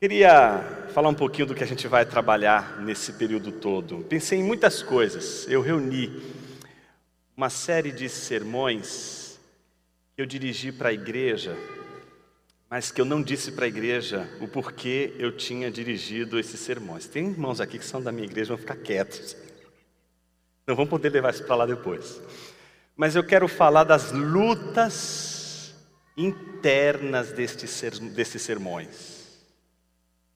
Queria falar um pouquinho do que a gente vai trabalhar nesse período todo. Pensei em muitas coisas. Eu reuni uma série de sermões que eu dirigi para a igreja, mas que eu não disse para a igreja o porquê eu tinha dirigido esses sermões. Tem irmãos aqui que são da minha igreja, vão ficar quietos. Não vão poder levar isso para lá depois. Mas eu quero falar das lutas internas destes sermões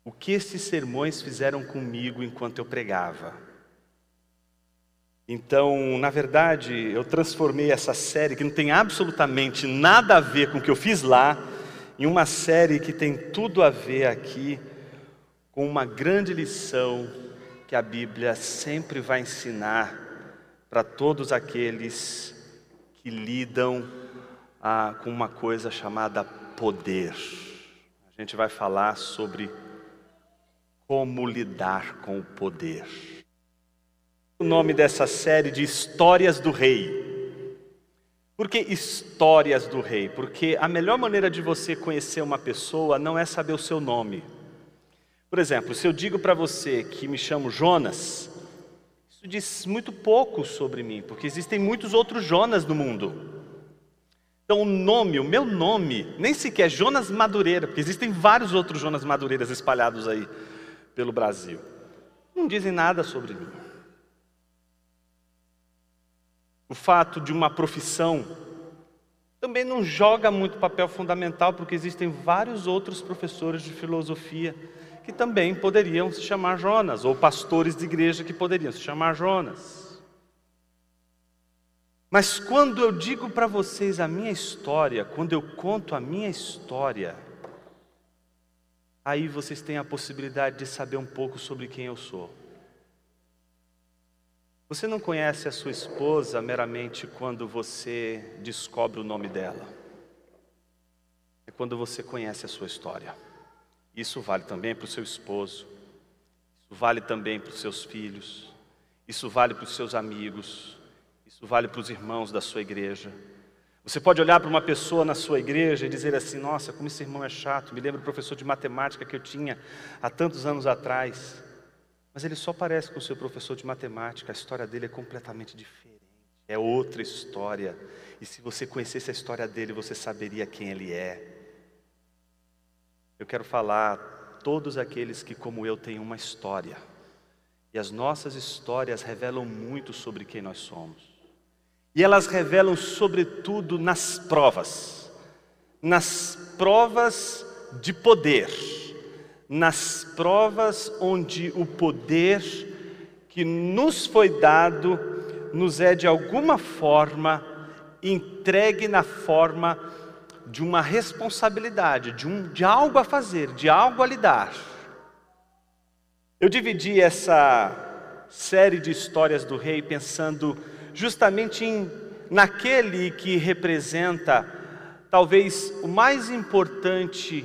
o que esses sermões fizeram comigo enquanto eu pregava. Então, na verdade, eu transformei essa série, que não tem absolutamente nada a ver com o que eu fiz lá, em uma série que tem tudo a ver aqui com uma grande lição que a Bíblia sempre vai ensinar para todos aqueles que lidam ah, com uma coisa chamada poder. A gente vai falar sobre como lidar com o poder. O nome dessa série de Histórias do Rei. Por que Histórias do Rei? Porque a melhor maneira de você conhecer uma pessoa não é saber o seu nome. Por exemplo, se eu digo para você que me chamo Jonas, isso diz muito pouco sobre mim, porque existem muitos outros Jonas no mundo. Então, o nome, o meu nome, nem sequer Jonas Madureira, porque existem vários outros Jonas Madureiras espalhados aí pelo Brasil. Não dizem nada sobre mim. O fato de uma profissão também não joga muito papel fundamental, porque existem vários outros professores de filosofia que também poderiam se chamar Jonas, ou pastores de igreja que poderiam se chamar Jonas. Mas quando eu digo para vocês a minha história, quando eu conto a minha história, aí vocês têm a possibilidade de saber um pouco sobre quem eu sou. Você não conhece a sua esposa meramente quando você descobre o nome dela. É quando você conhece a sua história. Isso vale também para o seu esposo. Isso vale também para os seus filhos. Isso vale para os seus amigos. Isso vale para os irmãos da sua igreja. Você pode olhar para uma pessoa na sua igreja e dizer assim: Nossa, como esse irmão é chato. Me lembro do professor de matemática que eu tinha há tantos anos atrás. Mas ele só parece com o seu professor de matemática, a história dele é completamente diferente. É outra história. E se você conhecesse a história dele, você saberia quem ele é. Eu quero falar todos aqueles que, como eu, têm uma história. E as nossas histórias revelam muito sobre quem nós somos. E elas revelam, sobretudo, nas provas, nas provas de poder, nas provas onde o poder que nos foi dado nos é de alguma forma entregue na forma de uma responsabilidade, de, um, de algo a fazer, de algo a lidar. Eu dividi essa série de histórias do rei pensando justamente em, naquele que representa talvez o mais importante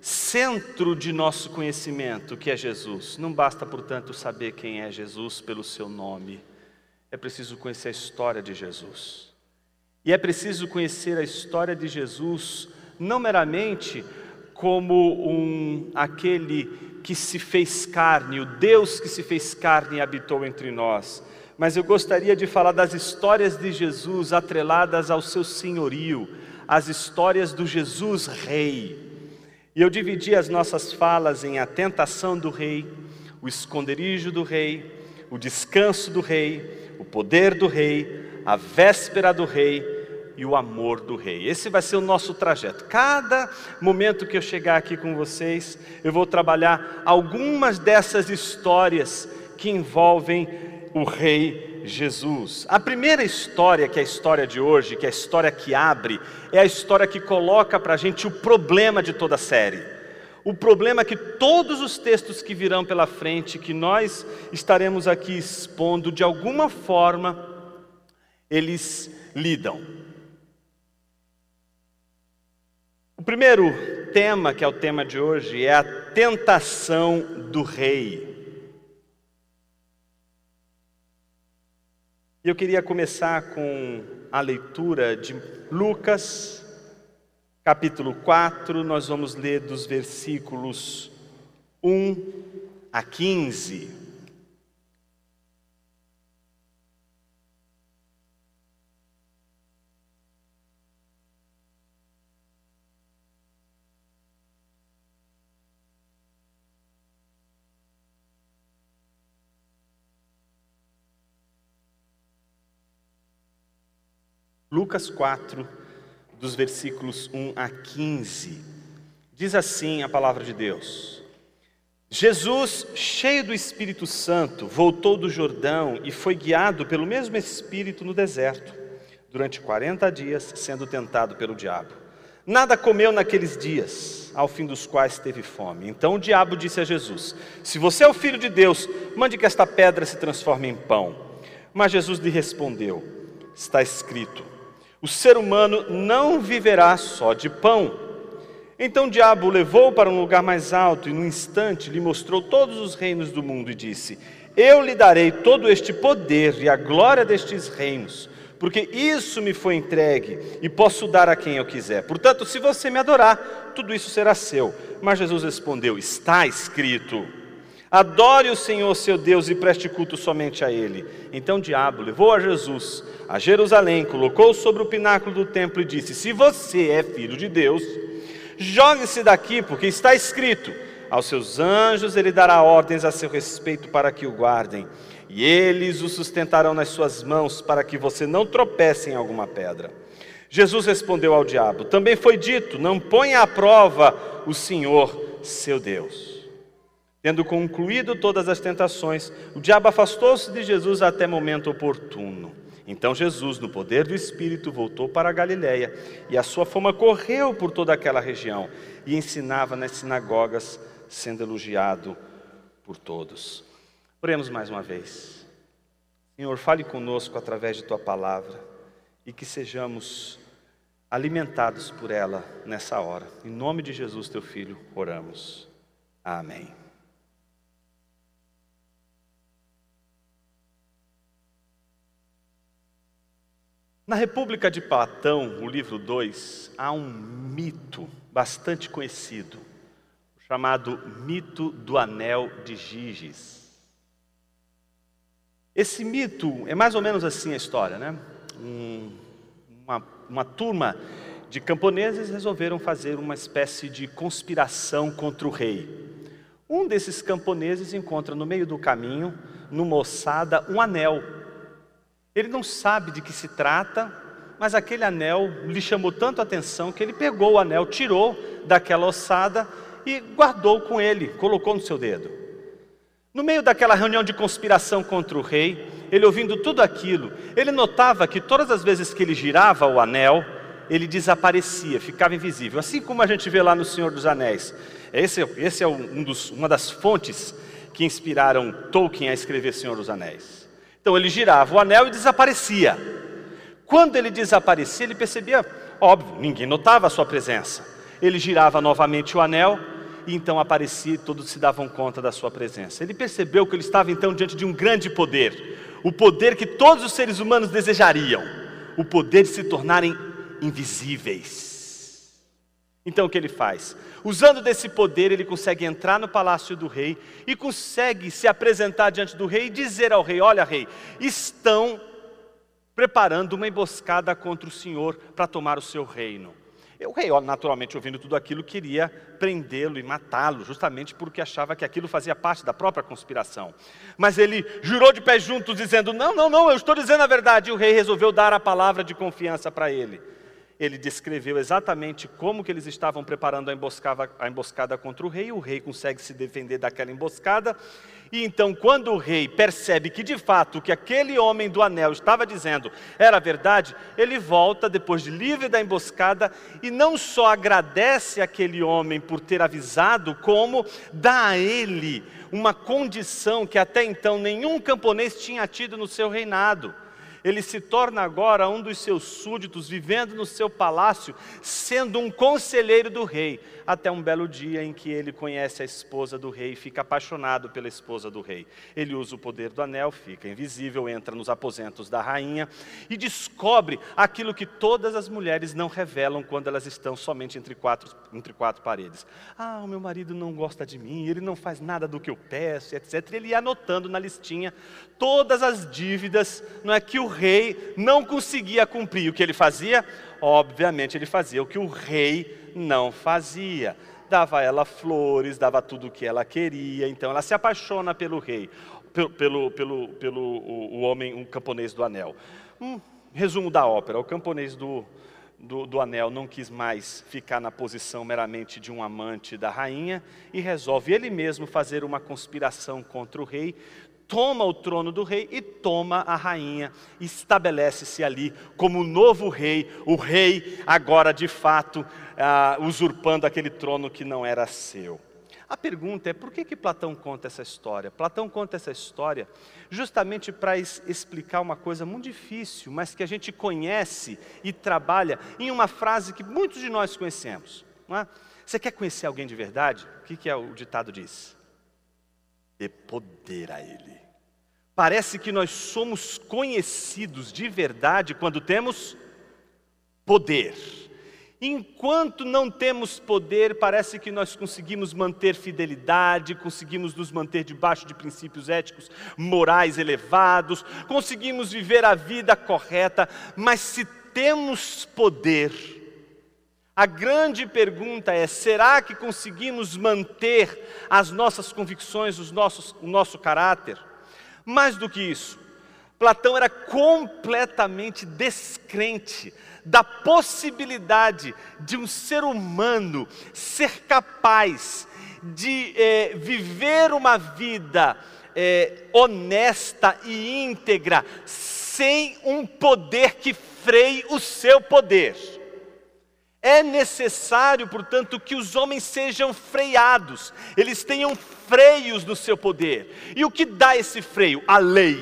centro de nosso conhecimento, que é Jesus. Não basta, portanto, saber quem é Jesus pelo seu nome, é preciso conhecer a história de Jesus. E é preciso conhecer a história de Jesus não meramente como um aquele que se fez carne, o Deus que se fez carne e habitou entre nós, mas eu gostaria de falar das histórias de Jesus atreladas ao seu senhorio, as histórias do Jesus Rei. E eu dividi as nossas falas em a tentação do Rei, o esconderijo do Rei, o descanso do Rei, o poder do Rei, a véspera do Rei e o amor do Rei. Esse vai ser o nosso trajeto. Cada momento que eu chegar aqui com vocês, eu vou trabalhar algumas dessas histórias que envolvem o Rei Jesus. A primeira história, que é a história de hoje, que é a história que abre, é a história que coloca para a gente o problema de toda a série. O problema que todos os textos que virão pela frente, que nós estaremos aqui expondo, de alguma forma, eles lidam. O primeiro tema, que é o tema de hoje, é a tentação do rei. E eu queria começar com a leitura de Lucas, capítulo 4, nós vamos ler dos versículos 1 a 15. Lucas 4, dos versículos 1 a 15. Diz assim a palavra de Deus: Jesus, cheio do Espírito Santo, voltou do Jordão e foi guiado pelo mesmo Espírito no deserto, durante 40 dias, sendo tentado pelo diabo. Nada comeu naqueles dias, ao fim dos quais teve fome. Então o diabo disse a Jesus: Se você é o filho de Deus, mande que esta pedra se transforme em pão. Mas Jesus lhe respondeu: Está escrito o ser humano não viverá só de pão. Então o diabo o levou para um lugar mais alto e, num instante, lhe mostrou todos os reinos do mundo e disse: Eu lhe darei todo este poder e a glória destes reinos, porque isso me foi entregue e posso dar a quem eu quiser. Portanto, se você me adorar, tudo isso será seu. Mas Jesus respondeu: Está escrito. Adore o Senhor seu Deus e preste culto somente a Ele. Então o diabo levou a Jesus a Jerusalém, colocou sobre o pináculo do templo e disse: Se você é filho de Deus, jogue-se daqui, porque está escrito: Aos seus anjos ele dará ordens a seu respeito para que o guardem, e eles o sustentarão nas suas mãos para que você não tropece em alguma pedra. Jesus respondeu ao diabo: Também foi dito: Não ponha à prova o Senhor seu Deus. Tendo concluído todas as tentações, o diabo afastou-se de Jesus até momento oportuno. Então Jesus, no poder do Espírito, voltou para a Galiléia, e a sua fama correu por toda aquela região, e ensinava nas sinagogas, sendo elogiado por todos. Oremos mais uma vez. Senhor, fale conosco através de tua palavra, e que sejamos alimentados por ela nessa hora. Em nome de Jesus, teu filho, oramos. Amém. Na República de Platão, o livro 2, há um mito bastante conhecido, chamado mito do anel de Giges. Esse mito é mais ou menos assim a história, né? Um, uma, uma turma de camponeses resolveram fazer uma espécie de conspiração contra o rei. Um desses camponeses encontra no meio do caminho, numa ossada, um anel ele não sabe de que se trata, mas aquele anel lhe chamou tanto a atenção que ele pegou o anel, tirou daquela ossada e guardou com ele, colocou no seu dedo. No meio daquela reunião de conspiração contra o rei, ele ouvindo tudo aquilo, ele notava que todas as vezes que ele girava o anel, ele desaparecia, ficava invisível, assim como a gente vê lá no Senhor dos Anéis. Esse, esse é um dos, uma das fontes que inspiraram Tolkien a escrever Senhor dos Anéis. Então ele girava o anel e desaparecia. Quando ele desaparecia, ele percebia, óbvio, ninguém notava a sua presença. Ele girava novamente o anel e então aparecia e todos se davam conta da sua presença. Ele percebeu que ele estava então diante de um grande poder, o poder que todos os seres humanos desejariam, o poder de se tornarem invisíveis. Então o que ele faz? Usando desse poder, ele consegue entrar no palácio do rei e consegue se apresentar diante do rei e dizer ao rei: Olha, rei, estão preparando uma emboscada contra o senhor para tomar o seu reino. O rei, naturalmente, ouvindo tudo aquilo, queria prendê-lo e matá-lo, justamente porque achava que aquilo fazia parte da própria conspiração. Mas ele jurou de pé juntos, dizendo: Não, não, não, eu estou dizendo a verdade. E o rei resolveu dar a palavra de confiança para ele ele descreveu exatamente como que eles estavam preparando a emboscada, a emboscada contra o rei, o rei consegue se defender daquela emboscada, e então quando o rei percebe que de fato o que aquele homem do anel estava dizendo era verdade, ele volta depois de livre da emboscada e não só agradece aquele homem por ter avisado, como dá a ele uma condição que até então nenhum camponês tinha tido no seu reinado ele se torna agora um dos seus súditos, vivendo no seu palácio, sendo um conselheiro do rei, até um belo dia em que ele conhece a esposa do rei e fica apaixonado pela esposa do rei. Ele usa o poder do anel, fica invisível, entra nos aposentos da rainha e descobre aquilo que todas as mulheres não revelam quando elas estão somente entre quatro, entre quatro paredes. Ah, o meu marido não gosta de mim, ele não faz nada do que eu peço, etc. Ele ia anotando na listinha todas as dívidas, não é que o rei não conseguia cumprir. O que ele fazia? Obviamente ele fazia o que o rei não fazia. Dava a ela flores, dava tudo o que ela queria. Então ela se apaixona pelo rei, pelo, pelo, pelo, pelo o, o homem, um camponês do anel. Um resumo da ópera: o camponês do, do, do, anel não quis mais ficar na posição meramente de um amante da rainha e resolve ele mesmo fazer uma conspiração contra o rei, toma o trono do rei e toma a rainha, estabelece-se ali como novo rei, o rei agora de fato ah, usurpando aquele trono que não era seu. A pergunta é por que, que Platão conta essa história? Platão conta essa história justamente para explicar uma coisa muito difícil, mas que a gente conhece e trabalha em uma frase que muitos de nós conhecemos. É? Você quer conhecer alguém de verdade? O que, que é o ditado diz? Dê poder a ele. Parece que nós somos conhecidos de verdade quando temos poder. Enquanto não temos poder, parece que nós conseguimos manter fidelidade, conseguimos nos manter debaixo de princípios éticos, morais elevados, conseguimos viver a vida correta, mas se temos poder, a grande pergunta é: será que conseguimos manter as nossas convicções, os nossos, o nosso caráter? Mais do que isso, Platão era completamente descrente da possibilidade de um ser humano ser capaz de é, viver uma vida é, honesta e íntegra sem um poder que freie o seu poder. É necessário, portanto, que os homens sejam freados, eles tenham freios no seu poder. E o que dá esse freio? A lei.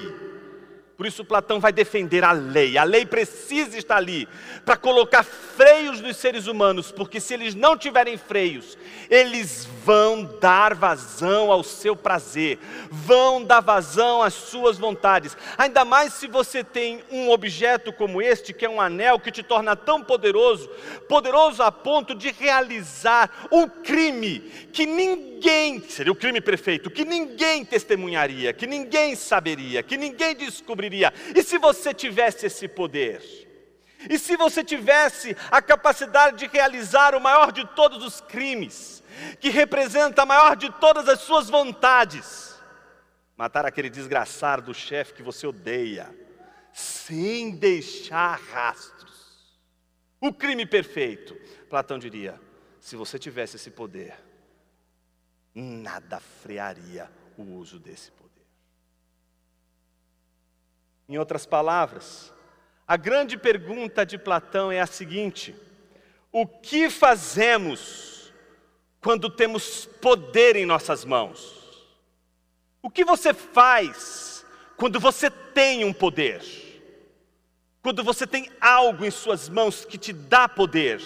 Por isso, Platão vai defender a lei. A lei precisa estar ali para colocar freios nos seres humanos, porque se eles não tiverem freios, eles vão dar vazão ao seu prazer, vão dar vazão às suas vontades. Ainda mais se você tem um objeto como este, que é um anel que te torna tão poderoso poderoso a ponto de realizar um crime que ninguém, seria o crime perfeito, que ninguém testemunharia, que ninguém saberia, que ninguém descobriria e se você tivesse esse poder? E se você tivesse a capacidade de realizar o maior de todos os crimes, que representa a maior de todas as suas vontades, matar aquele desgraçado do chefe que você odeia, sem deixar rastros. O crime perfeito. Platão diria: se você tivesse esse poder, nada frearia o uso desse poder. Em outras palavras, a grande pergunta de Platão é a seguinte: o que fazemos quando temos poder em nossas mãos? O que você faz quando você tem um poder? Quando você tem algo em suas mãos que te dá poder?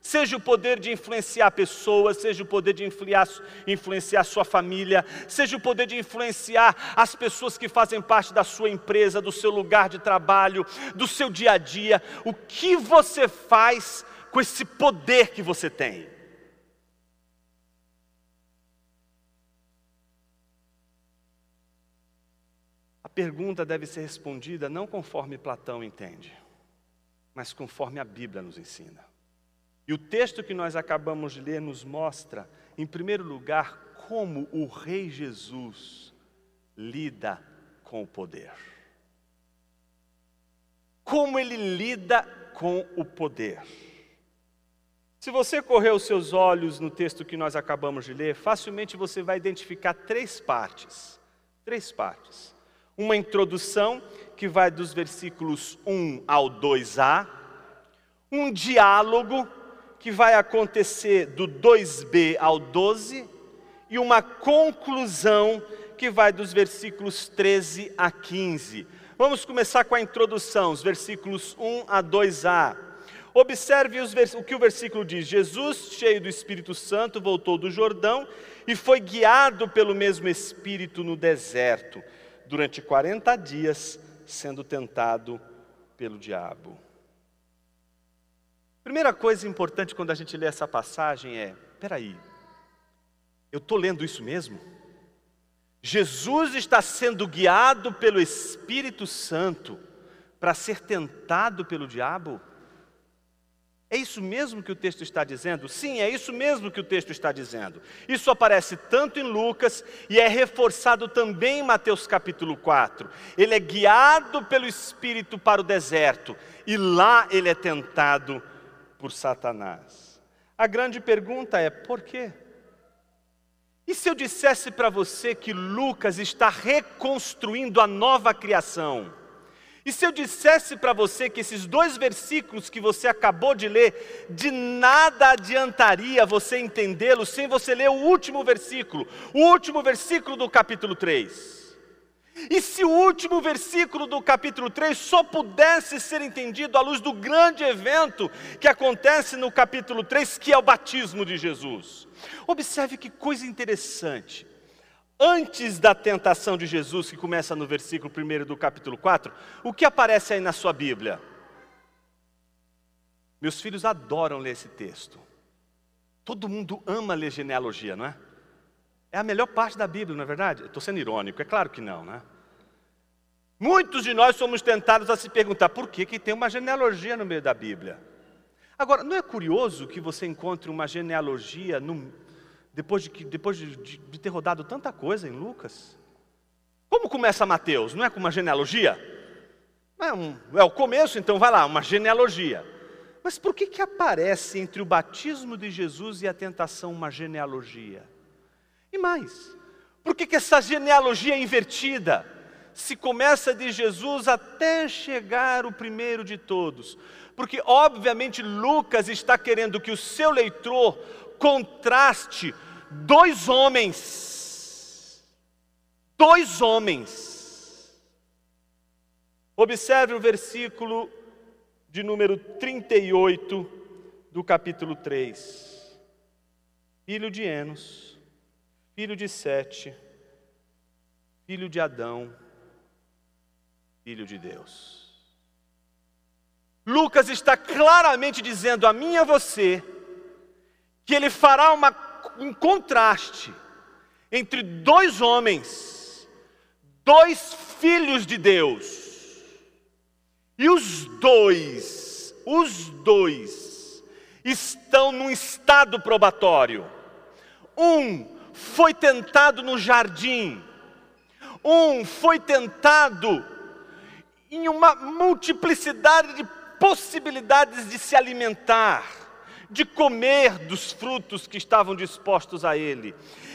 Seja o poder de influenciar pessoas, seja o poder de influenciar, influenciar sua família, seja o poder de influenciar as pessoas que fazem parte da sua empresa, do seu lugar de trabalho, do seu dia a dia. O que você faz com esse poder que você tem? Pergunta deve ser respondida não conforme Platão entende, mas conforme a Bíblia nos ensina. E o texto que nós acabamos de ler nos mostra, em primeiro lugar, como o Rei Jesus lida com o poder. Como ele lida com o poder. Se você correr os seus olhos no texto que nós acabamos de ler, facilmente você vai identificar três partes. Três partes. Uma introdução que vai dos versículos 1 ao 2a, um diálogo que vai acontecer do 2b ao 12 e uma conclusão que vai dos versículos 13 a 15. Vamos começar com a introdução, os versículos 1 a 2a. Observe o que o versículo diz: Jesus, cheio do Espírito Santo, voltou do Jordão e foi guiado pelo mesmo Espírito no deserto, durante 40 dias, sendo tentado pelo diabo. Primeira coisa importante quando a gente lê essa passagem é: peraí, eu estou lendo isso mesmo? Jesus está sendo guiado pelo Espírito Santo para ser tentado pelo diabo? É isso mesmo que o texto está dizendo? Sim, é isso mesmo que o texto está dizendo. Isso aparece tanto em Lucas e é reforçado também em Mateus capítulo 4. Ele é guiado pelo Espírito para o deserto e lá ele é tentado por Satanás. A grande pergunta é: por quê? E se eu dissesse para você que Lucas está reconstruindo a nova criação? E se eu dissesse para você que esses dois versículos que você acabou de ler, de nada adiantaria você entendê-los sem você ler o último versículo, o último versículo do capítulo 3. E se o último versículo do capítulo 3 só pudesse ser entendido à luz do grande evento que acontece no capítulo 3, que é o batismo de Jesus. Observe que coisa interessante antes da tentação de Jesus, que começa no versículo 1 do capítulo 4, o que aparece aí na sua Bíblia? Meus filhos adoram ler esse texto. Todo mundo ama ler genealogia, não é? É a melhor parte da Bíblia, não é verdade? Estou sendo irônico, é claro que não, né? Muitos de nós somos tentados a se perguntar por que, que tem uma genealogia no meio da Bíblia. Agora, não é curioso que você encontre uma genealogia no, depois, de, depois de, de, de ter rodado tanta coisa em Lucas? Como começa Mateus? Não é com uma genealogia? É, um, é o começo, então vai lá, uma genealogia. Mas por que, que aparece entre o batismo de Jesus e a tentação uma genealogia? E mais, por que, que essa genealogia é invertida? Se começa de Jesus até chegar o primeiro de todos. Porque, obviamente, Lucas está querendo que o seu leitor contraste dois homens. Dois homens. Observe o versículo de número 38 do capítulo 3. Filho de Enos, filho de Sete, filho de Adão, filho de Deus. Lucas está claramente dizendo a mim e a você que ele fará uma um contraste entre dois homens, dois filhos de Deus. E os dois, os dois, estão num estado probatório. Um foi tentado no jardim, um foi tentado em uma multiplicidade de possibilidades de se alimentar de comer dos frutos que estavam dispostos a ele.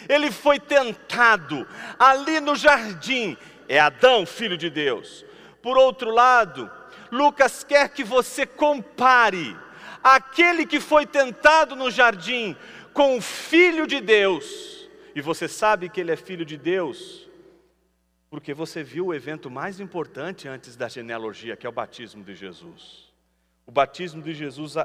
Ele foi tentado ali no jardim, é Adão, filho de Deus. Por outro lado, Lucas quer que você compare aquele que foi tentado no jardim com o filho de Deus. E você sabe que ele é filho de Deus, porque você viu o evento mais importante antes da genealogia, que é o batismo de Jesus. O batismo de Jesus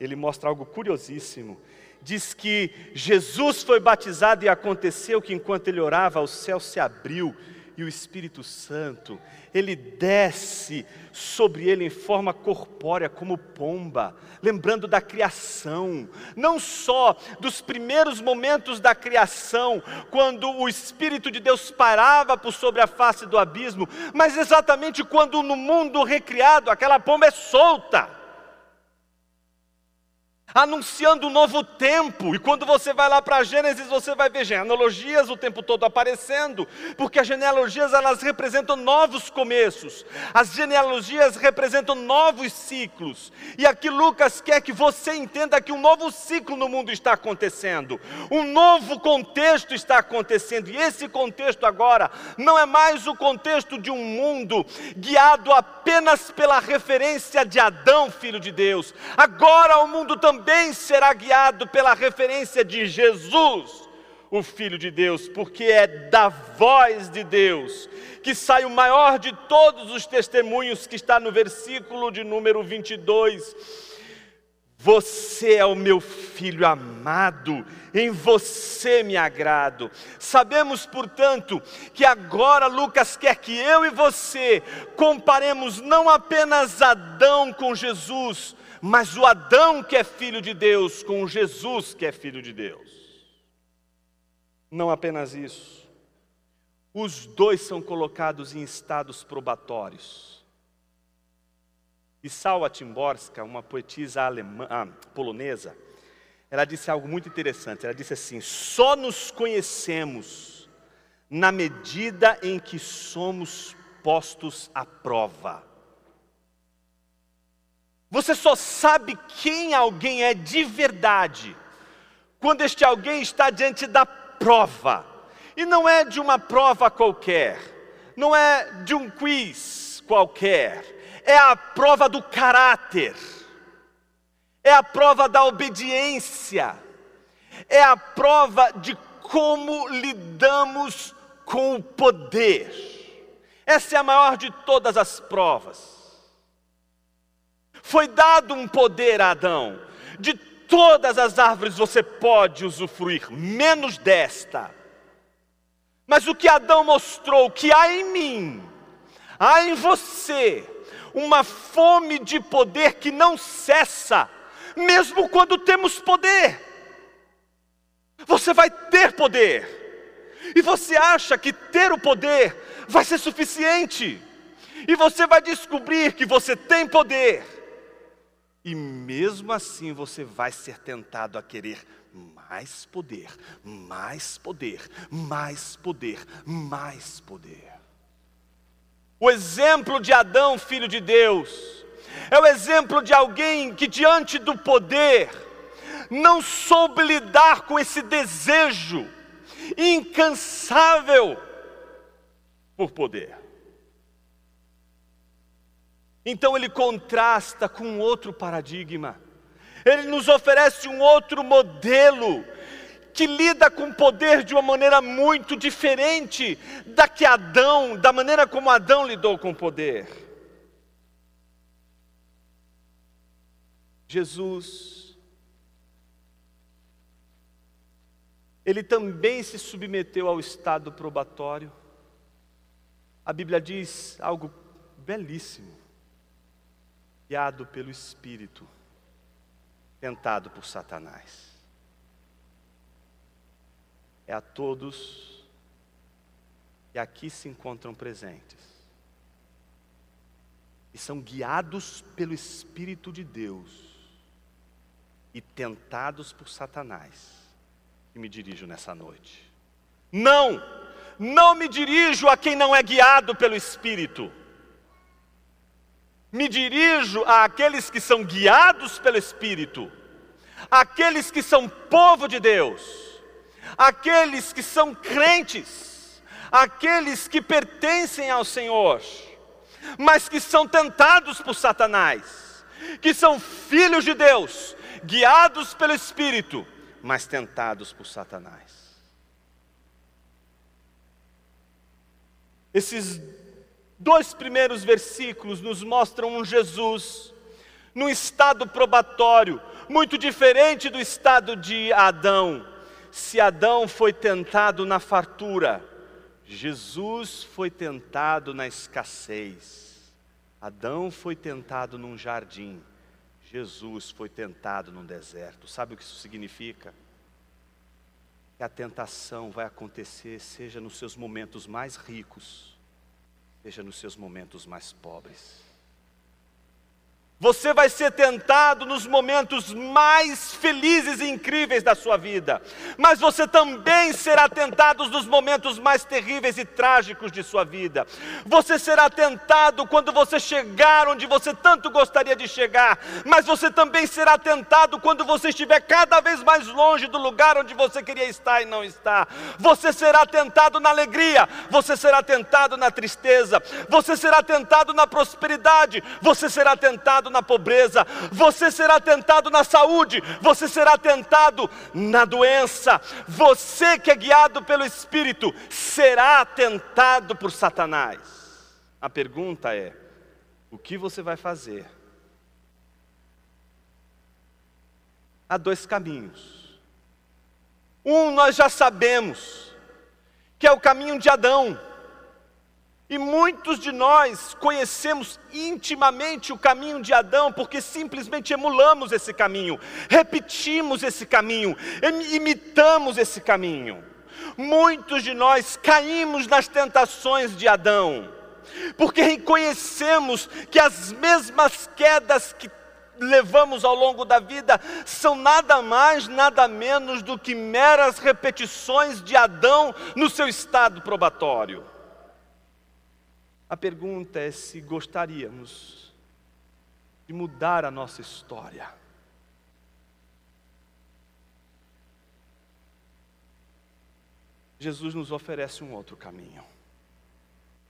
ele mostra algo curiosíssimo. Diz que Jesus foi batizado e aconteceu que enquanto ele orava, o céu se abriu e o Espírito Santo, ele desce sobre ele em forma corpórea, como pomba, lembrando da criação, não só dos primeiros momentos da criação, quando o Espírito de Deus parava por sobre a face do abismo, mas exatamente quando no mundo recriado aquela pomba é solta anunciando um novo tempo. E quando você vai lá para Gênesis, você vai ver genealogias o tempo todo aparecendo, porque as genealogias elas representam novos começos. As genealogias representam novos ciclos. E aqui Lucas quer que você entenda que um novo ciclo no mundo está acontecendo. Um novo contexto está acontecendo. E esse contexto agora não é mais o contexto de um mundo guiado apenas pela referência de Adão, filho de Deus. Agora o mundo também também será guiado pela referência de Jesus, o Filho de Deus, porque é da voz de Deus que sai o maior de todos os testemunhos, que está no versículo de número 22. Você é o meu filho amado, em você me agrado. Sabemos, portanto, que agora Lucas quer que eu e você comparemos não apenas Adão com Jesus, mas o Adão que é filho de Deus com o Jesus que é filho de Deus. Não apenas isso, os dois são colocados em estados probatórios. E Salwa Timborska, uma poetisa alemã, ah, polonesa, ela disse algo muito interessante. Ela disse assim: só nos conhecemos na medida em que somos postos à prova. Você só sabe quem alguém é de verdade quando este alguém está diante da prova. E não é de uma prova qualquer, não é de um quiz qualquer, é a prova do caráter, é a prova da obediência, é a prova de como lidamos com o poder. Essa é a maior de todas as provas. Foi dado um poder a Adão. De todas as árvores você pode usufruir, menos desta. Mas o que Adão mostrou que há em mim, há em você, uma fome de poder que não cessa, mesmo quando temos poder. Você vai ter poder, e você acha que ter o poder vai ser suficiente, e você vai descobrir que você tem poder, e mesmo assim você vai ser tentado a querer mais poder, mais poder, mais poder, mais poder. O exemplo de Adão, filho de Deus, é o exemplo de alguém que, diante do poder, não soube lidar com esse desejo incansável por poder. Então ele contrasta com outro paradigma. Ele nos oferece um outro modelo que lida com o poder de uma maneira muito diferente da que Adão, da maneira como Adão lidou com o poder. Jesus, ele também se submeteu ao estado probatório. A Bíblia diz algo belíssimo guiado pelo Espírito, tentado por Satanás. É a todos que aqui se encontram presentes e são guiados pelo Espírito de Deus e tentados por Satanás, que me dirijo nessa noite. Não, não me dirijo a quem não é guiado pelo Espírito me dirijo àqueles que são guiados pelo Espírito, àqueles que são povo de Deus, àqueles que são crentes, àqueles que pertencem ao Senhor, mas que são tentados por Satanás, que são filhos de Deus, guiados pelo Espírito, mas tentados por Satanás. Esses dois primeiros versículos nos mostram um Jesus num estado probatório, muito diferente do estado de Adão. Se Adão foi tentado na fartura, Jesus foi tentado na escassez. Adão foi tentado num jardim, Jesus foi tentado num deserto. Sabe o que isso significa? Que a tentação vai acontecer, seja nos seus momentos mais ricos, seja nos seus momentos mais pobres. Você vai ser tentado nos momentos mais felizes e incríveis da sua vida, mas você também será tentado nos momentos mais terríveis e trágicos de sua vida. Você será tentado quando você chegar onde você tanto gostaria de chegar, mas você também será tentado quando você estiver cada vez mais longe do lugar onde você queria estar e não está. Você será tentado na alegria, você será tentado na tristeza, você será tentado na prosperidade, você será tentado tentado na pobreza, você será tentado na saúde, você será tentado na doença. Você que é guiado pelo Espírito será tentado por Satanás. A pergunta é: o que você vai fazer? Há dois caminhos. Um nós já sabemos, que é o caminho de Adão. E muitos de nós conhecemos intimamente o caminho de Adão, porque simplesmente emulamos esse caminho, repetimos esse caminho, imitamos esse caminho. Muitos de nós caímos nas tentações de Adão, porque reconhecemos que as mesmas quedas que levamos ao longo da vida são nada mais, nada menos do que meras repetições de Adão no seu estado probatório. A pergunta é se gostaríamos de mudar a nossa história. Jesus nos oferece um outro caminho,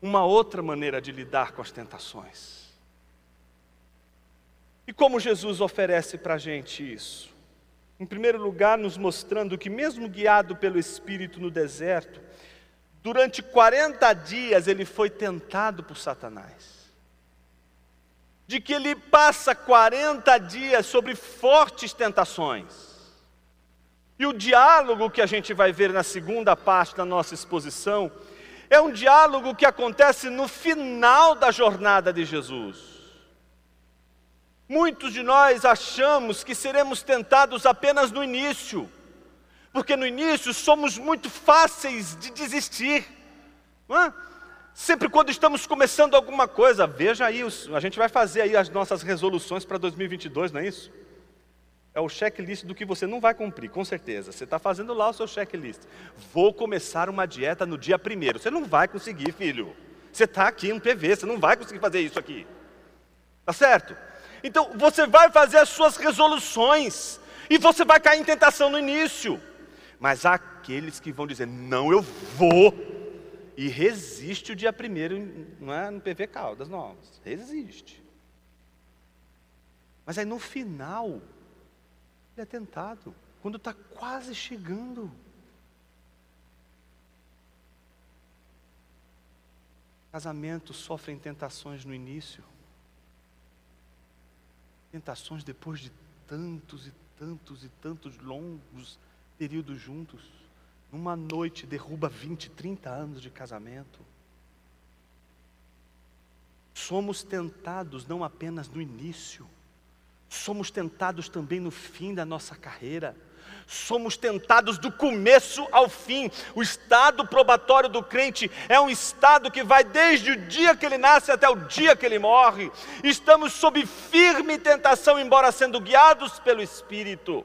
uma outra maneira de lidar com as tentações. E como Jesus oferece para a gente isso? Em primeiro lugar, nos mostrando que, mesmo guiado pelo Espírito no deserto, durante 40 dias ele foi tentado por Satanás. De que ele passa 40 dias sobre fortes tentações. E o diálogo que a gente vai ver na segunda parte da nossa exposição é um diálogo que acontece no final da jornada de Jesus. Muitos de nós achamos que seremos tentados apenas no início, porque no início somos muito fáceis de desistir. É? Sempre quando estamos começando alguma coisa, veja aí, a gente vai fazer aí as nossas resoluções para 2022, não é isso? É o checklist do que você não vai cumprir, com certeza. Você está fazendo lá o seu checklist. Vou começar uma dieta no dia primeiro. Você não vai conseguir, filho. Você está aqui no PV, você não vai conseguir fazer isso aqui. Tá certo? Então você vai fazer as suas resoluções e você vai cair em tentação no início. Mas há aqueles que vão dizer: "Não, eu vou". E resiste o dia primeiro, não é no PV Caldas Novas. Resiste. Mas aí no final, ele é tentado, quando está quase chegando. Casamentos sofrem tentações no início tentações depois de tantos e tantos e tantos longos períodos juntos. Numa noite derruba 20, 30 anos de casamento. Somos tentados não apenas no início, somos tentados também no fim da nossa carreira somos tentados do começo ao fim. O estado probatório do crente é um estado que vai desde o dia que ele nasce até o dia que ele morre. Estamos sob firme tentação, embora sendo guiados pelo Espírito.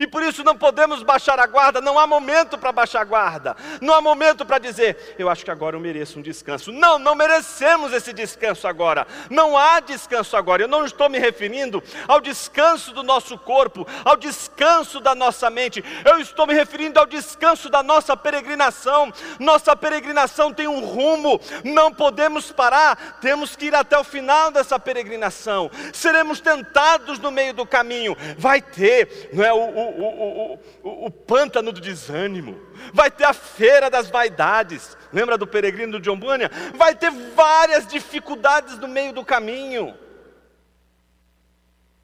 E por isso não podemos baixar a guarda, não há momento para baixar a guarda, não há momento para dizer, eu acho que agora eu mereço um descanso. Não, não merecemos esse descanso agora, não há descanso agora. Eu não estou me referindo ao descanso do nosso corpo, ao descanso da nossa mente, eu estou me referindo ao descanso da nossa peregrinação. Nossa peregrinação tem um rumo, não podemos parar, temos que ir até o final dessa peregrinação. Seremos tentados no meio do caminho, vai ter, não é o, o o, o, o, pântano do desânimo, vai ter a feira das vaidades. Lembra do peregrino do John Bunyan? Vai ter várias dificuldades no meio do caminho.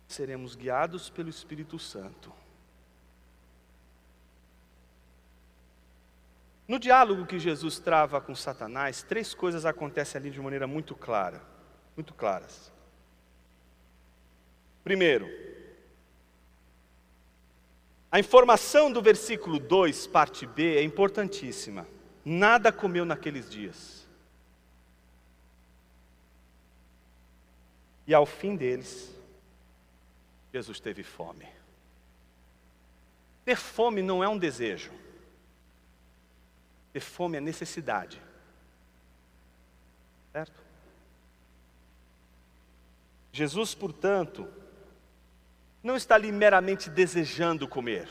Seremos guiados pelo Espírito Santo. No diálogo que Jesus trava com Satanás, três coisas acontecem ali de maneira muito clara, muito claras. Primeiro, a informação do versículo 2, parte B, é importantíssima. Nada comeu naqueles dias. E ao fim deles, Jesus teve fome. Ter fome não é um desejo. Ter fome é necessidade. Certo? Jesus, portanto, não está ali meramente desejando comer.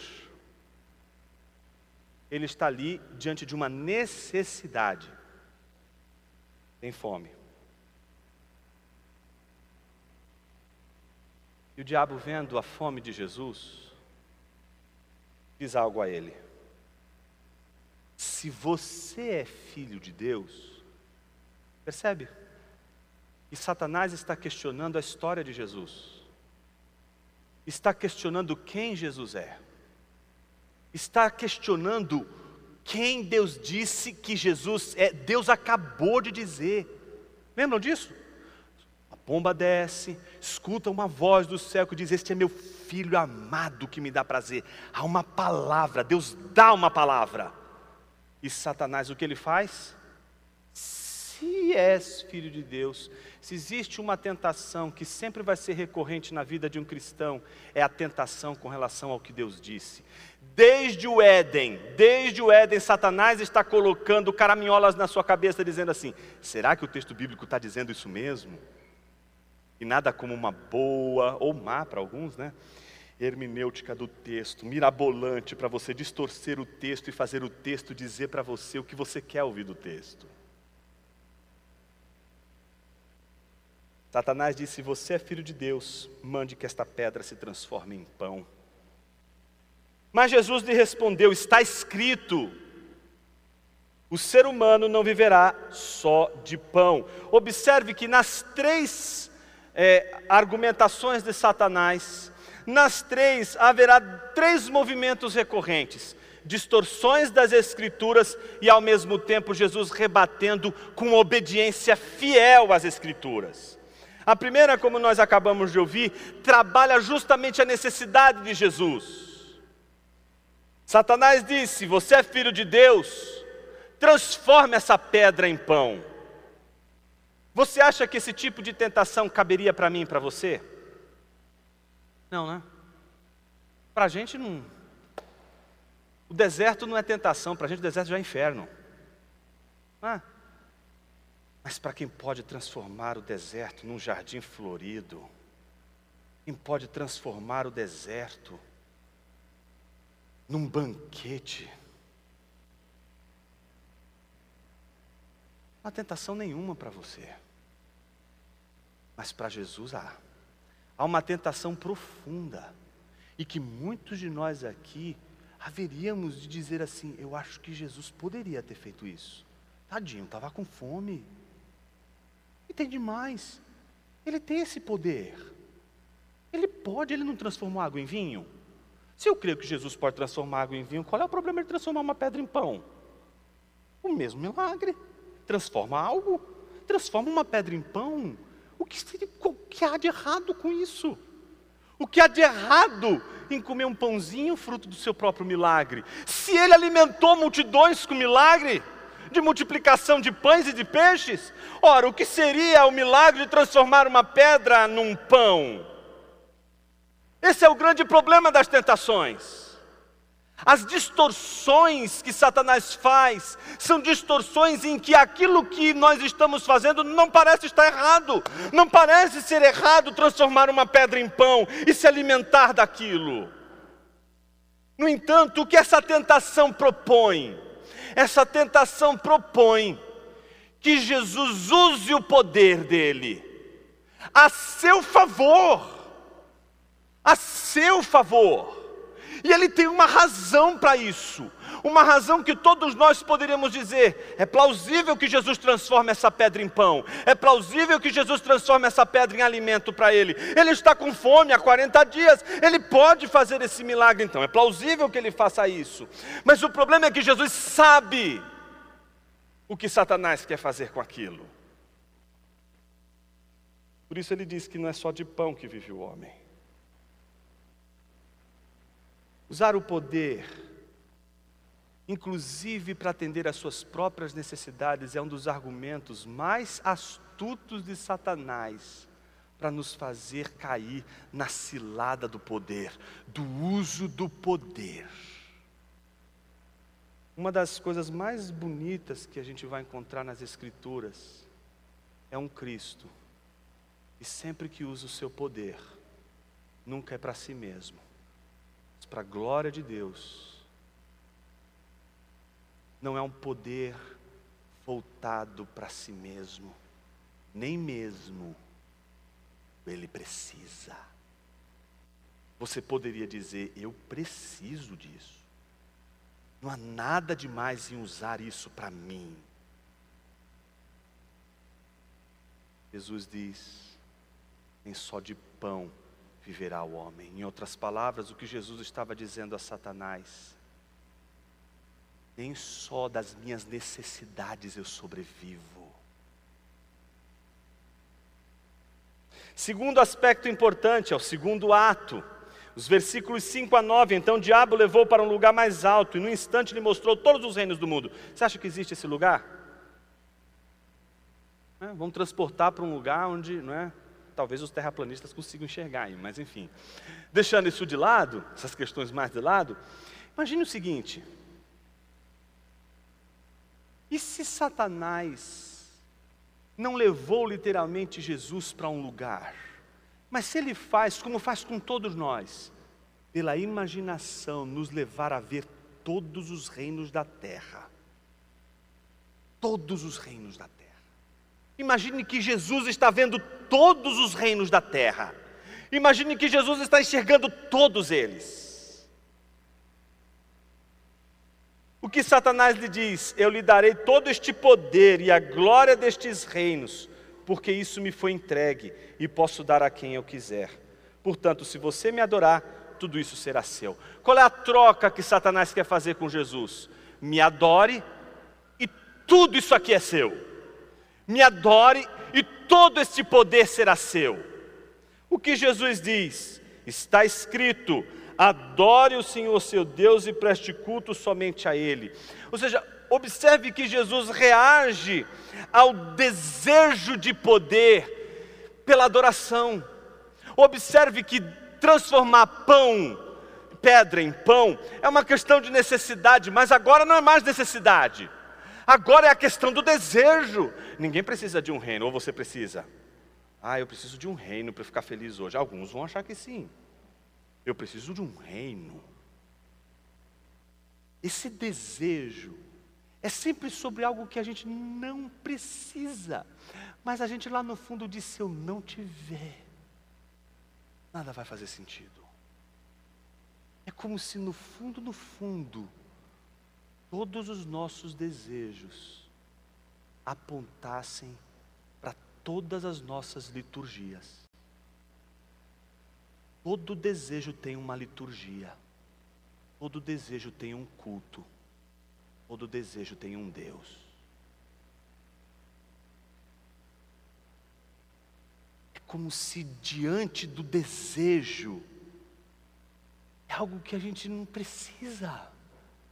Ele está ali diante de uma necessidade. Tem fome. E o diabo, vendo a fome de Jesus, diz algo a ele: Se você é filho de Deus, percebe? E Satanás está questionando a história de Jesus, está questionando quem Jesus é, está questionando quem Deus disse que Jesus é. Deus acabou de dizer, lembram disso? A pomba desce, escuta uma voz do céu que diz: Este é meu filho amado que me dá prazer. Há uma palavra, Deus dá uma palavra. E Satanás, o que ele faz? Se és filho de Deus, se existe uma tentação que sempre vai ser recorrente na vida de um cristão, é a tentação com relação ao que Deus disse. Desde o Éden, desde o Éden, Satanás está colocando caraminholas na sua cabeça, dizendo assim: será que o texto bíblico está dizendo isso mesmo? E nada como uma boa, ou má para alguns, né? Hermenêutica do texto, mirabolante para você distorcer o texto e fazer o texto dizer para você o que você quer ouvir do texto. Satanás disse: Se você é filho de Deus, mande que esta pedra se transforme em pão. Mas Jesus lhe respondeu: Está escrito, o ser humano não viverá só de pão. Observe que nas três é, argumentações de Satanás, nas três haverá três movimentos recorrentes: distorções das Escrituras e, ao mesmo tempo, Jesus rebatendo com obediência fiel às Escrituras. A primeira, como nós acabamos de ouvir, trabalha justamente a necessidade de Jesus. Satanás disse: Você é filho de Deus, transforme essa pedra em pão. Você acha que esse tipo de tentação caberia para mim e para você? Não, né? Para a gente não. O deserto não é tentação, para a gente o deserto já é inferno. Ah, mas para quem pode transformar o deserto num jardim florido, quem pode transformar o deserto num banquete, não há tentação nenhuma para você, mas para Jesus há. Há uma tentação profunda, e que muitos de nós aqui haveríamos de dizer assim: eu acho que Jesus poderia ter feito isso. Tadinho, estava com fome. Tem demais. Ele tem esse poder. Ele pode, ele não transformou água em vinho? Se eu creio que Jesus pode transformar água em vinho, qual é o problema de transformar uma pedra em pão? O mesmo milagre. Transforma algo, transforma uma pedra em pão. O que, o que há de errado com isso? O que há de errado em comer um pãozinho fruto do seu próprio milagre? Se ele alimentou multidões com milagre, de multiplicação de pães e de peixes, ora, o que seria o milagre de transformar uma pedra num pão? Esse é o grande problema das tentações. As distorções que Satanás faz são distorções em que aquilo que nós estamos fazendo não parece estar errado, não parece ser errado transformar uma pedra em pão e se alimentar daquilo. No entanto, o que essa tentação propõe? Essa tentação propõe que Jesus use o poder dele a seu favor a seu favor. E ele tem uma razão para isso. Uma razão que todos nós poderíamos dizer: é plausível que Jesus transforme essa pedra em pão, é plausível que Jesus transforme essa pedra em alimento para ele. Ele está com fome há 40 dias, ele pode fazer esse milagre, então é plausível que ele faça isso. Mas o problema é que Jesus sabe o que Satanás quer fazer com aquilo. Por isso ele diz que não é só de pão que vive o homem. Usar o poder, inclusive para atender às suas próprias necessidades, é um dos argumentos mais astutos de Satanás para nos fazer cair na cilada do poder, do uso do poder. Uma das coisas mais bonitas que a gente vai encontrar nas Escrituras é um Cristo, e sempre que usa o seu poder, nunca é para si mesmo, para a glória de Deus. Não é um poder voltado para si mesmo, nem mesmo ele precisa. você poderia dizer: Eu preciso disso. Não há nada demais em usar isso para mim. Jesus diz: Nem só de pão viverá o homem. Em outras palavras, o que Jesus estava dizendo a Satanás: Nem só das minhas necessidades eu sobrevivo. Segundo aspecto importante, é o segundo ato. Os versículos 5 a 9, então o diabo levou para um lugar mais alto e no instante lhe mostrou todos os reinos do mundo. Você acha que existe esse lugar? É, vamos transportar para um lugar onde, não é? Talvez os terraplanistas consigam enxergar mas enfim. Deixando isso de lado, essas questões mais de lado, imagine o seguinte: e se Satanás não levou literalmente Jesus para um lugar. Mas se ele faz, como faz com todos nós, pela imaginação, nos levar a ver todos os reinos da terra. Todos os reinos da terra. Imagine que Jesus está vendo todos os reinos da terra. Imagine que Jesus está enxergando todos eles. O que Satanás lhe diz? Eu lhe darei todo este poder e a glória destes reinos, porque isso me foi entregue e posso dar a quem eu quiser. Portanto, se você me adorar, tudo isso será seu. Qual é a troca que Satanás quer fazer com Jesus? Me adore e tudo isso aqui é seu. Me adore e todo este poder será seu. O que Jesus diz? Está escrito: adore o Senhor seu Deus e preste culto somente a Ele. Ou seja, observe que Jesus reage ao desejo de poder pela adoração. Observe que transformar pão, pedra em pão, é uma questão de necessidade, mas agora não é mais necessidade. Agora é a questão do desejo. Ninguém precisa de um reino, ou você precisa? Ah, eu preciso de um reino para ficar feliz hoje. Alguns vão achar que sim. Eu preciso de um reino. Esse desejo é sempre sobre algo que a gente não precisa, mas a gente lá no fundo diz: se eu não tiver, nada vai fazer sentido. É como se no fundo, no fundo, todos os nossos desejos apontassem para todas as nossas liturgias. Todo desejo tem uma liturgia. Todo desejo tem um culto. Todo desejo tem um Deus. É como se diante do desejo é algo que a gente não precisa.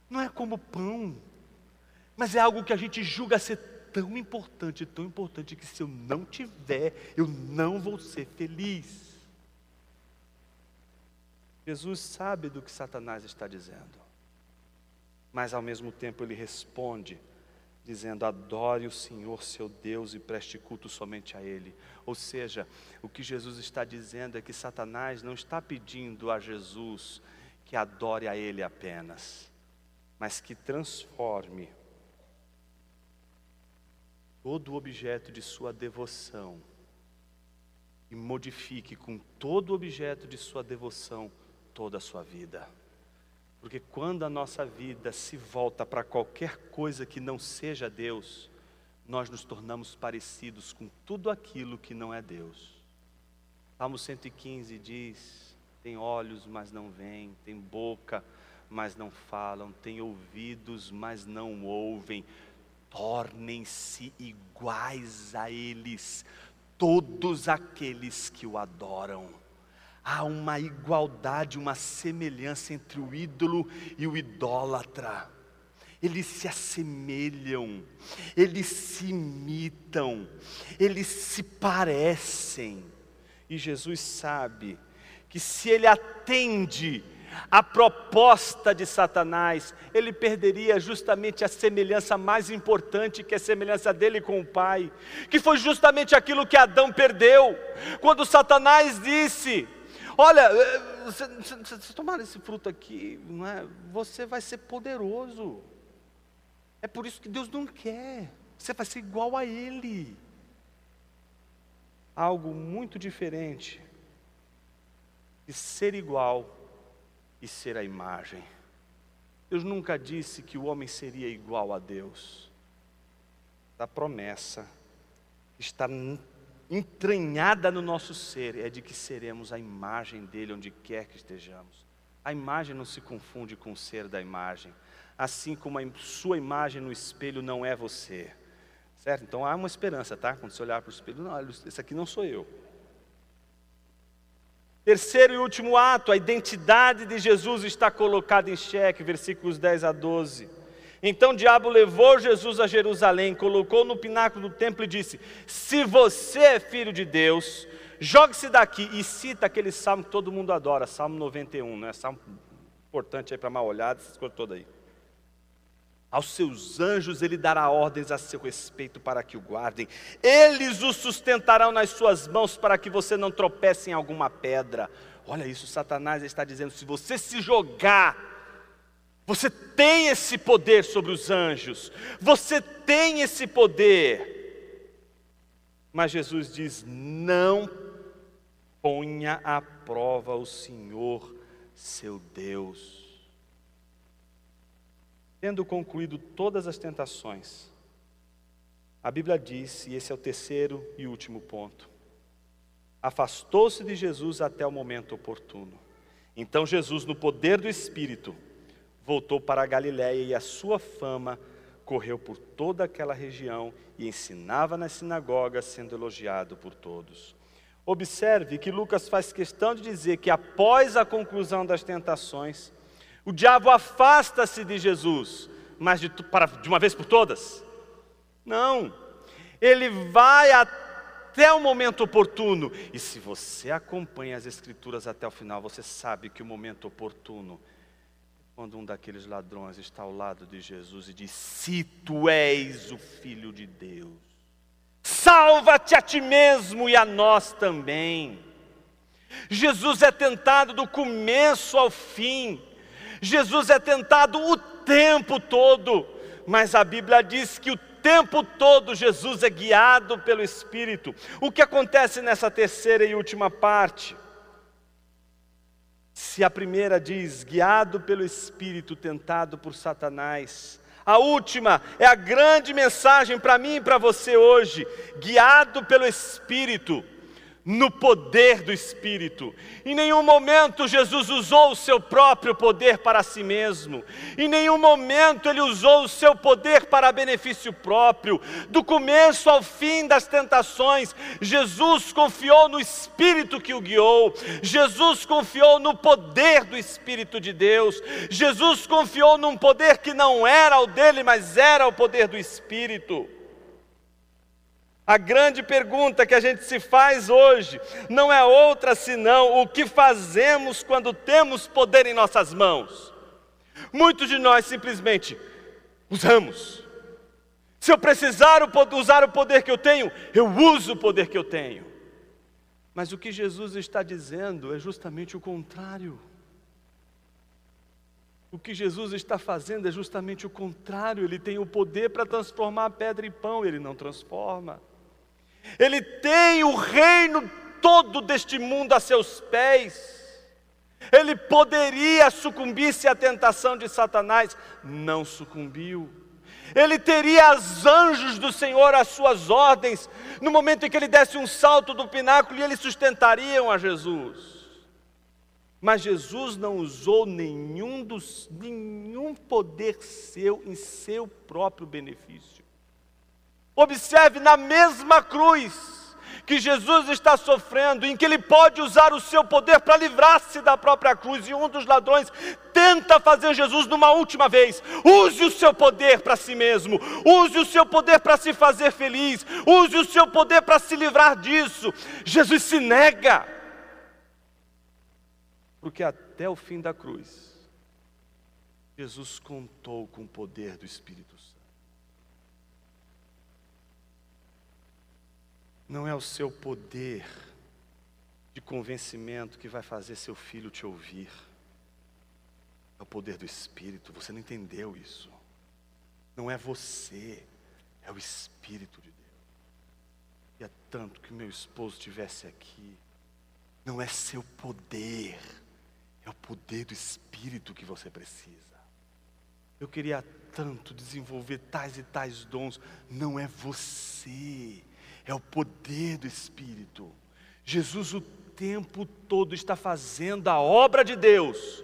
Não é como pão, mas é algo que a gente julga ser tão importante, tão importante que se eu não tiver, eu não vou ser feliz. Jesus sabe do que Satanás está dizendo, mas ao mesmo tempo ele responde, dizendo: adore o Senhor seu Deus e preste culto somente a Ele. Ou seja, o que Jesus está dizendo é que Satanás não está pedindo a Jesus que adore a Ele apenas, mas que transforme todo o objeto de sua devoção e modifique com todo o objeto de sua devoção toda a sua vida. Porque quando a nossa vida se volta para qualquer coisa que não seja Deus, nós nos tornamos parecidos com tudo aquilo que não é Deus. Salmo 115 diz: tem olhos, mas não veem, tem boca, mas não falam, tem ouvidos, mas não ouvem. Tornem-se iguais a eles, todos aqueles que o adoram há uma igualdade, uma semelhança entre o ídolo e o idólatra. Eles se assemelham, eles se imitam, eles se parecem. E Jesus sabe que se ele atende a proposta de Satanás, ele perderia justamente a semelhança mais importante, que é a semelhança dele com o Pai, que foi justamente aquilo que Adão perdeu, quando Satanás disse: Olha, eh, você, você, tomar esse fruto aqui, não é? você vai ser poderoso. É por isso que Deus não quer. Você vai ser igual a Ele. Algo muito diferente de ser igual e ser a imagem. Deus nunca disse que o homem seria igual a Deus. A promessa está entranhada no nosso ser é de que seremos a imagem dele onde quer que estejamos. A imagem não se confunde com o ser da imagem, assim como a sua imagem no espelho não é você. Certo? Então há uma esperança, tá? Quando você olhar para o espelho, não, esse aqui não sou eu. Terceiro e último ato, a identidade de Jesus está colocada em xeque, versículos 10 a 12. Então o diabo levou Jesus a Jerusalém, colocou no pináculo do templo e disse: Se você é filho de Deus, jogue-se daqui. E cita aquele salmo que todo mundo adora, Salmo 91, né? Salmo importante aí para mal olhada, essas coisas todas aí. Aos seus anjos ele dará ordens a seu respeito para que o guardem. Eles o sustentarão nas suas mãos para que você não tropece em alguma pedra. Olha isso, Satanás está dizendo: se você se jogar, você tem esse poder sobre os anjos, você tem esse poder. Mas Jesus diz: não ponha à prova o Senhor, seu Deus. Tendo concluído todas as tentações, a Bíblia diz, e esse é o terceiro e último ponto: afastou-se de Jesus até o momento oportuno. Então Jesus, no poder do Espírito, voltou para a Galiléia e a sua fama correu por toda aquela região e ensinava nas sinagogas, sendo elogiado por todos. Observe que Lucas faz questão de dizer que após a conclusão das tentações, o diabo afasta-se de Jesus, mas de, para, de uma vez por todas? Não. Ele vai até o momento oportuno. E se você acompanha as Escrituras até o final, você sabe que o momento oportuno quando um daqueles ladrões está ao lado de Jesus e diz: Se tu és o filho de Deus, salva-te a ti mesmo e a nós também. Jesus é tentado do começo ao fim. Jesus é tentado o tempo todo, mas a Bíblia diz que o tempo todo Jesus é guiado pelo Espírito. O que acontece nessa terceira e última parte? Se a primeira diz guiado pelo Espírito, tentado por Satanás, a última é a grande mensagem para mim e para você hoje: guiado pelo Espírito no poder do Espírito. Em nenhum momento Jesus usou o seu próprio poder para si mesmo. Em nenhum momento ele usou o seu poder para benefício próprio. Do começo ao fim das tentações, Jesus confiou no Espírito que o guiou. Jesus confiou no poder do Espírito de Deus. Jesus confiou num poder que não era o dele, mas era o poder do Espírito. A grande pergunta que a gente se faz hoje não é outra senão o que fazemos quando temos poder em nossas mãos. Muitos de nós simplesmente usamos. Se eu precisar usar o poder que eu tenho, eu uso o poder que eu tenho. Mas o que Jesus está dizendo é justamente o contrário. O que Jesus está fazendo é justamente o contrário. Ele tem o poder para transformar pedra em pão, ele não transforma. Ele tem o reino todo deste mundo a seus pés. Ele poderia sucumbir-se à tentação de Satanás, não sucumbiu. Ele teria os anjos do Senhor às suas ordens, no momento em que ele desse um salto do pináculo e eles sustentariam a Jesus. Mas Jesus não usou nenhum, dos, nenhum poder seu em seu próprio benefício. Observe na mesma cruz que Jesus está sofrendo, em que ele pode usar o seu poder para livrar-se da própria cruz, e um dos ladrões tenta fazer Jesus numa última vez. Use o seu poder para si mesmo, use o seu poder para se fazer feliz, use o seu poder para se livrar disso. Jesus se nega, porque até o fim da cruz, Jesus contou com o poder do Espírito Santo. Não é o seu poder de convencimento que vai fazer seu filho te ouvir. É o poder do Espírito. Você não entendeu isso. Não é você, é o Espírito de Deus. E é tanto que meu esposo estivesse aqui. Não é seu poder, é o poder do Espírito que você precisa. Eu queria tanto desenvolver tais e tais dons. Não é você, é o poder do Espírito. Jesus o tempo todo está fazendo a obra de Deus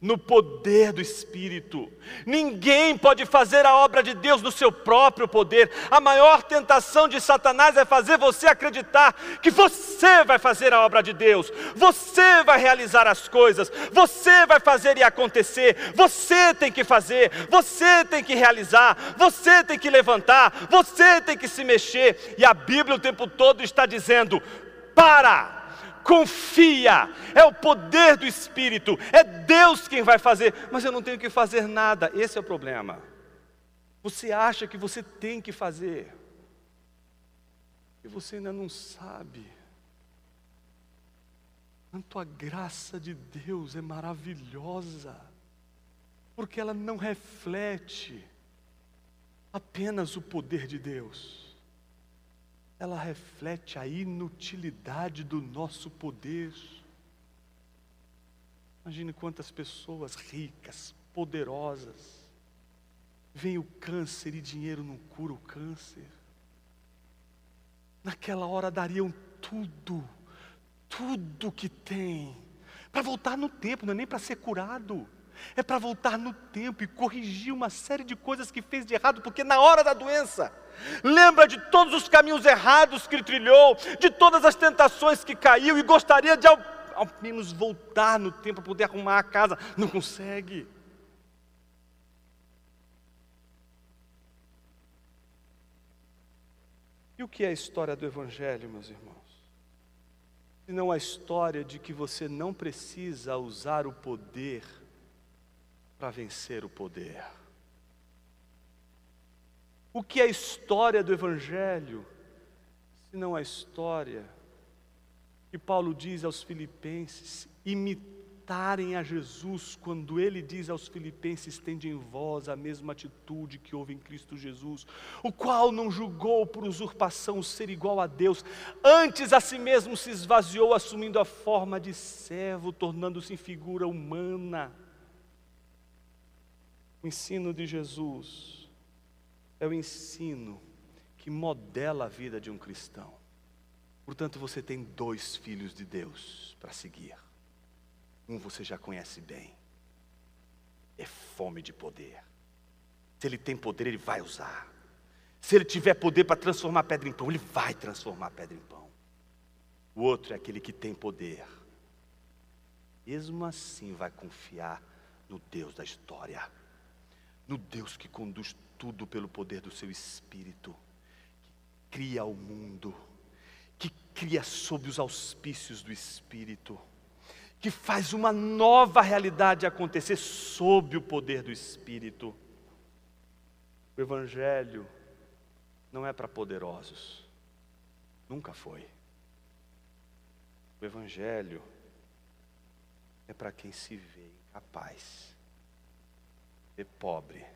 no poder do Espírito. Ninguém pode fazer a obra de Deus no seu próprio poder. A maior tentação de Satanás é fazer você acreditar que você vai fazer a obra de Deus, você vai realizar as coisas, você vai fazer e acontecer, você tem que fazer, você tem que realizar, você tem que levantar, você tem que se mexer. E a Bíblia o tempo todo está dizendo: para! Confia, é o poder do Espírito, é Deus quem vai fazer, mas eu não tenho que fazer nada, esse é o problema. Você acha que você tem que fazer, e você ainda não sabe. Quanto a graça de Deus é maravilhosa, porque ela não reflete apenas o poder de Deus ela reflete a inutilidade do nosso poder. Imagine quantas pessoas ricas, poderosas, vem o câncer e dinheiro não cura o câncer. Naquela hora dariam tudo, tudo que tem, para voltar no tempo, não é nem para ser curado é para voltar no tempo e corrigir uma série de coisas que fez de errado, porque na hora da doença, lembra de todos os caminhos errados que trilhou, de todas as tentações que caiu e gostaria de ao, ao menos voltar no tempo para poder arrumar a casa, não consegue. E o que é a história do Evangelho, meus irmãos? Se não a história de que você não precisa usar o poder para vencer o poder. O que é a história do Evangelho, se não a história que Paulo diz aos Filipenses, imitarem a Jesus, quando ele diz aos Filipenses: tende em vós a mesma atitude que houve em Cristo Jesus, o qual não julgou por usurpação o ser igual a Deus, antes a si mesmo se esvaziou, assumindo a forma de servo, tornando-se em figura humana o ensino de Jesus é o ensino que modela a vida de um cristão. Portanto, você tem dois filhos de Deus para seguir. Um você já conhece bem. É fome de poder. Se ele tem poder, ele vai usar. Se ele tiver poder para transformar pedra em pão, ele vai transformar pedra em pão. O outro é aquele que tem poder. Mesmo assim, vai confiar no Deus da história no Deus que conduz tudo pelo poder do seu Espírito, que cria o mundo, que cria sob os auspícios do Espírito, que faz uma nova realidade acontecer sob o poder do Espírito. O Evangelho não é para poderosos, nunca foi. O Evangelho é para quem se vê incapaz vê pobre,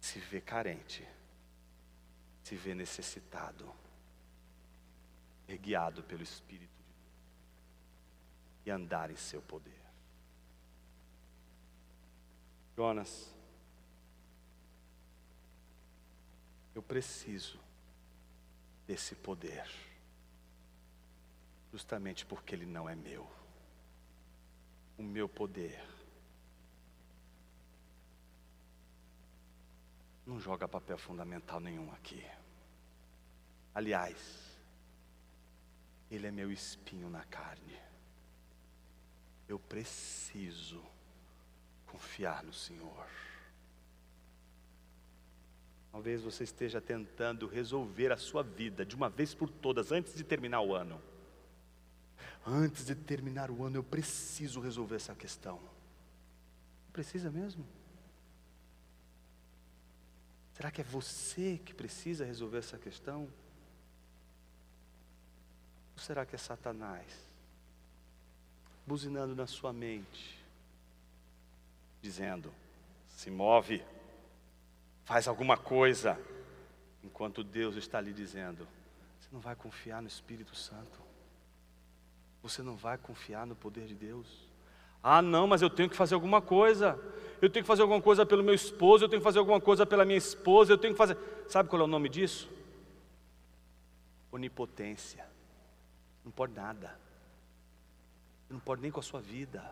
se vê carente, se vê necessitado, é guiado pelo Espírito de Deus e andar em seu poder. Jonas, eu preciso desse poder, justamente porque ele não é meu. O meu poder não joga papel fundamental nenhum aqui. Aliás, ele é meu espinho na carne. Eu preciso confiar no Senhor. Talvez você esteja tentando resolver a sua vida de uma vez por todas, antes de terminar o ano. Antes de terminar o ano, eu preciso resolver essa questão. Precisa mesmo? Será que é você que precisa resolver essa questão? Ou será que é Satanás buzinando na sua mente, dizendo: se move, faz alguma coisa, enquanto Deus está lhe dizendo: você não vai confiar no Espírito Santo? Você não vai confiar no poder de Deus? Ah, não, mas eu tenho que fazer alguma coisa. Eu tenho que fazer alguma coisa pelo meu esposo, eu tenho que fazer alguma coisa pela minha esposa, eu tenho que fazer. Sabe qual é o nome disso? Onipotência. Não pode nada. Não pode nem com a sua vida.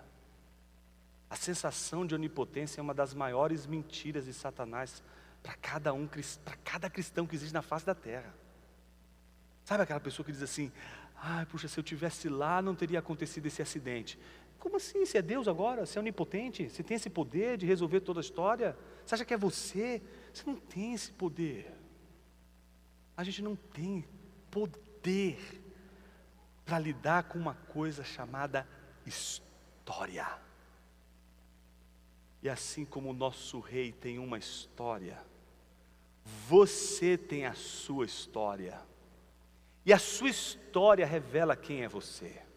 A sensação de onipotência é uma das maiores mentiras de Satanás para cada um, para cada cristão que existe na face da terra. Sabe aquela pessoa que diz assim: "Ai, puxa, se eu tivesse lá não teria acontecido esse acidente". Como assim? Você é Deus agora? Você é onipotente? Você tem esse poder de resolver toda a história? Você acha que é você? Você não tem esse poder. A gente não tem poder para lidar com uma coisa chamada história. E assim como o nosso rei tem uma história, você tem a sua história. E a sua história revela quem é você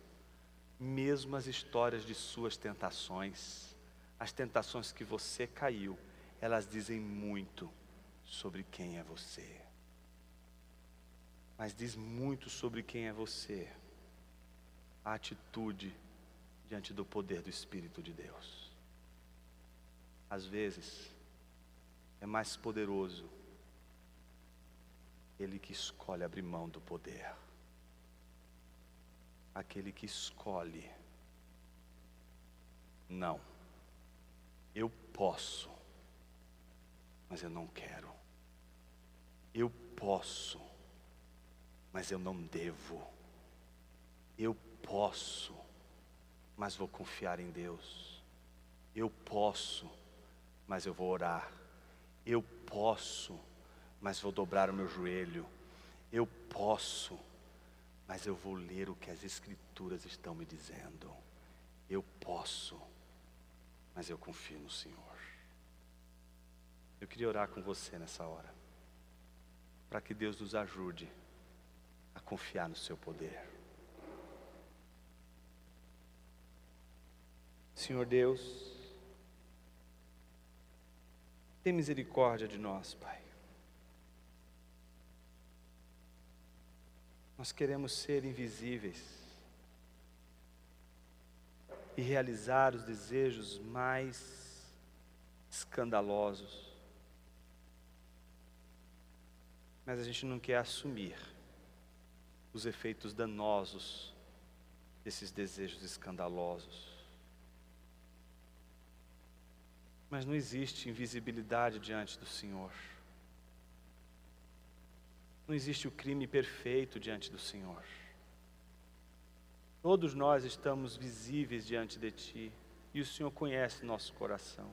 mesmo as histórias de suas tentações, as tentações que você caiu, elas dizem muito sobre quem é você. Mas diz muito sobre quem é você a atitude diante do poder do Espírito de Deus. Às vezes, é mais poderoso ele que escolhe abrir mão do poder aquele que escolhe. Não, eu posso, mas eu não quero. Eu posso, mas eu não devo. Eu posso, mas vou confiar em Deus. Eu posso, mas eu vou orar. Eu posso, mas vou dobrar o meu joelho. Eu posso, mas eu vou ler o que as Escrituras estão me dizendo. Eu posso, mas eu confio no Senhor. Eu queria orar com você nessa hora, para que Deus nos ajude a confiar no Seu poder. Senhor Deus, tem misericórdia de nós, Pai. Nós queremos ser invisíveis e realizar os desejos mais escandalosos. Mas a gente não quer assumir os efeitos danosos desses desejos escandalosos. Mas não existe invisibilidade diante do Senhor. Não existe o crime perfeito diante do Senhor. Todos nós estamos visíveis diante de Ti e o Senhor conhece nosso coração.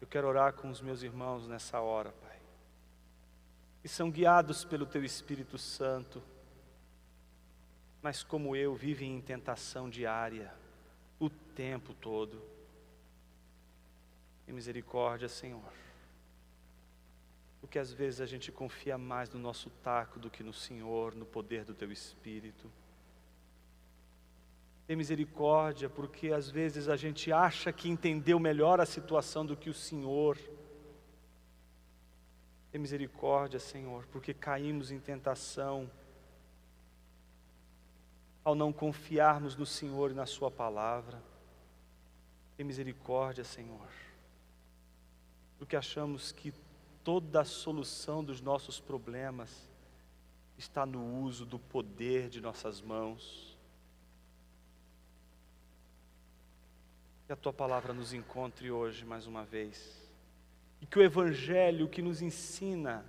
Eu quero orar com os meus irmãos nessa hora, Pai, que são guiados pelo Teu Espírito Santo, mas como eu vivem em tentação diária, o tempo todo. Tem misericórdia, Senhor porque às vezes a gente confia mais no nosso taco do que no Senhor, no poder do Teu Espírito. Tem misericórdia, porque às vezes a gente acha que entendeu melhor a situação do que o Senhor. Tem misericórdia, Senhor, porque caímos em tentação ao não confiarmos no Senhor e na Sua palavra. Tem misericórdia, Senhor, porque achamos que toda a solução dos nossos problemas está no uso do poder de nossas mãos. Que a tua palavra nos encontre hoje mais uma vez. E que o Evangelho que nos ensina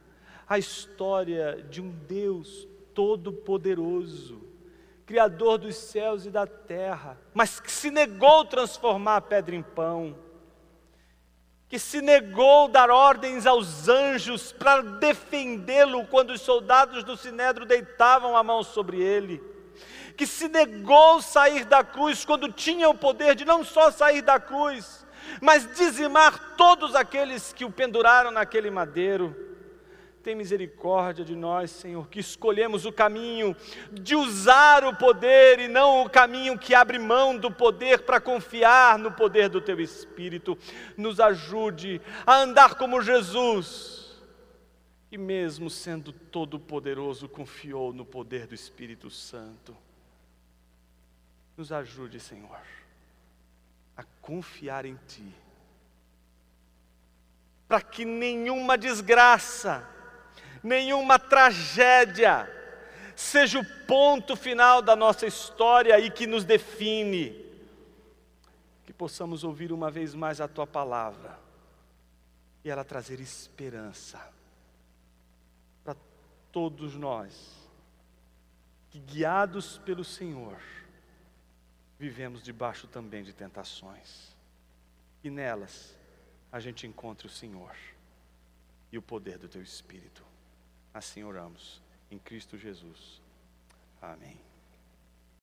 a história de um Deus todo-poderoso, Criador dos céus e da terra, mas que se negou a transformar a pedra em pão que se negou dar ordens aos anjos para defendê-lo quando os soldados do sinédrio deitavam a mão sobre ele, que se negou sair da cruz quando tinha o poder de não só sair da cruz, mas dizimar todos aqueles que o penduraram naquele madeiro tem misericórdia de nós, Senhor, que escolhemos o caminho de usar o poder e não o caminho que abre mão do poder para confiar no poder do Teu Espírito. Nos ajude a andar como Jesus que, mesmo sendo todo-poderoso, confiou no poder do Espírito Santo. Nos ajude, Senhor, a confiar em Ti, para que nenhuma desgraça, nenhuma tragédia, seja o ponto final da nossa história e que nos define. Que possamos ouvir uma vez mais a tua palavra e ela trazer esperança para todos nós, que guiados pelo Senhor, vivemos debaixo também de tentações, e nelas a gente encontre o Senhor e o poder do teu Espírito. Assim oramos em Cristo Jesus. Amém.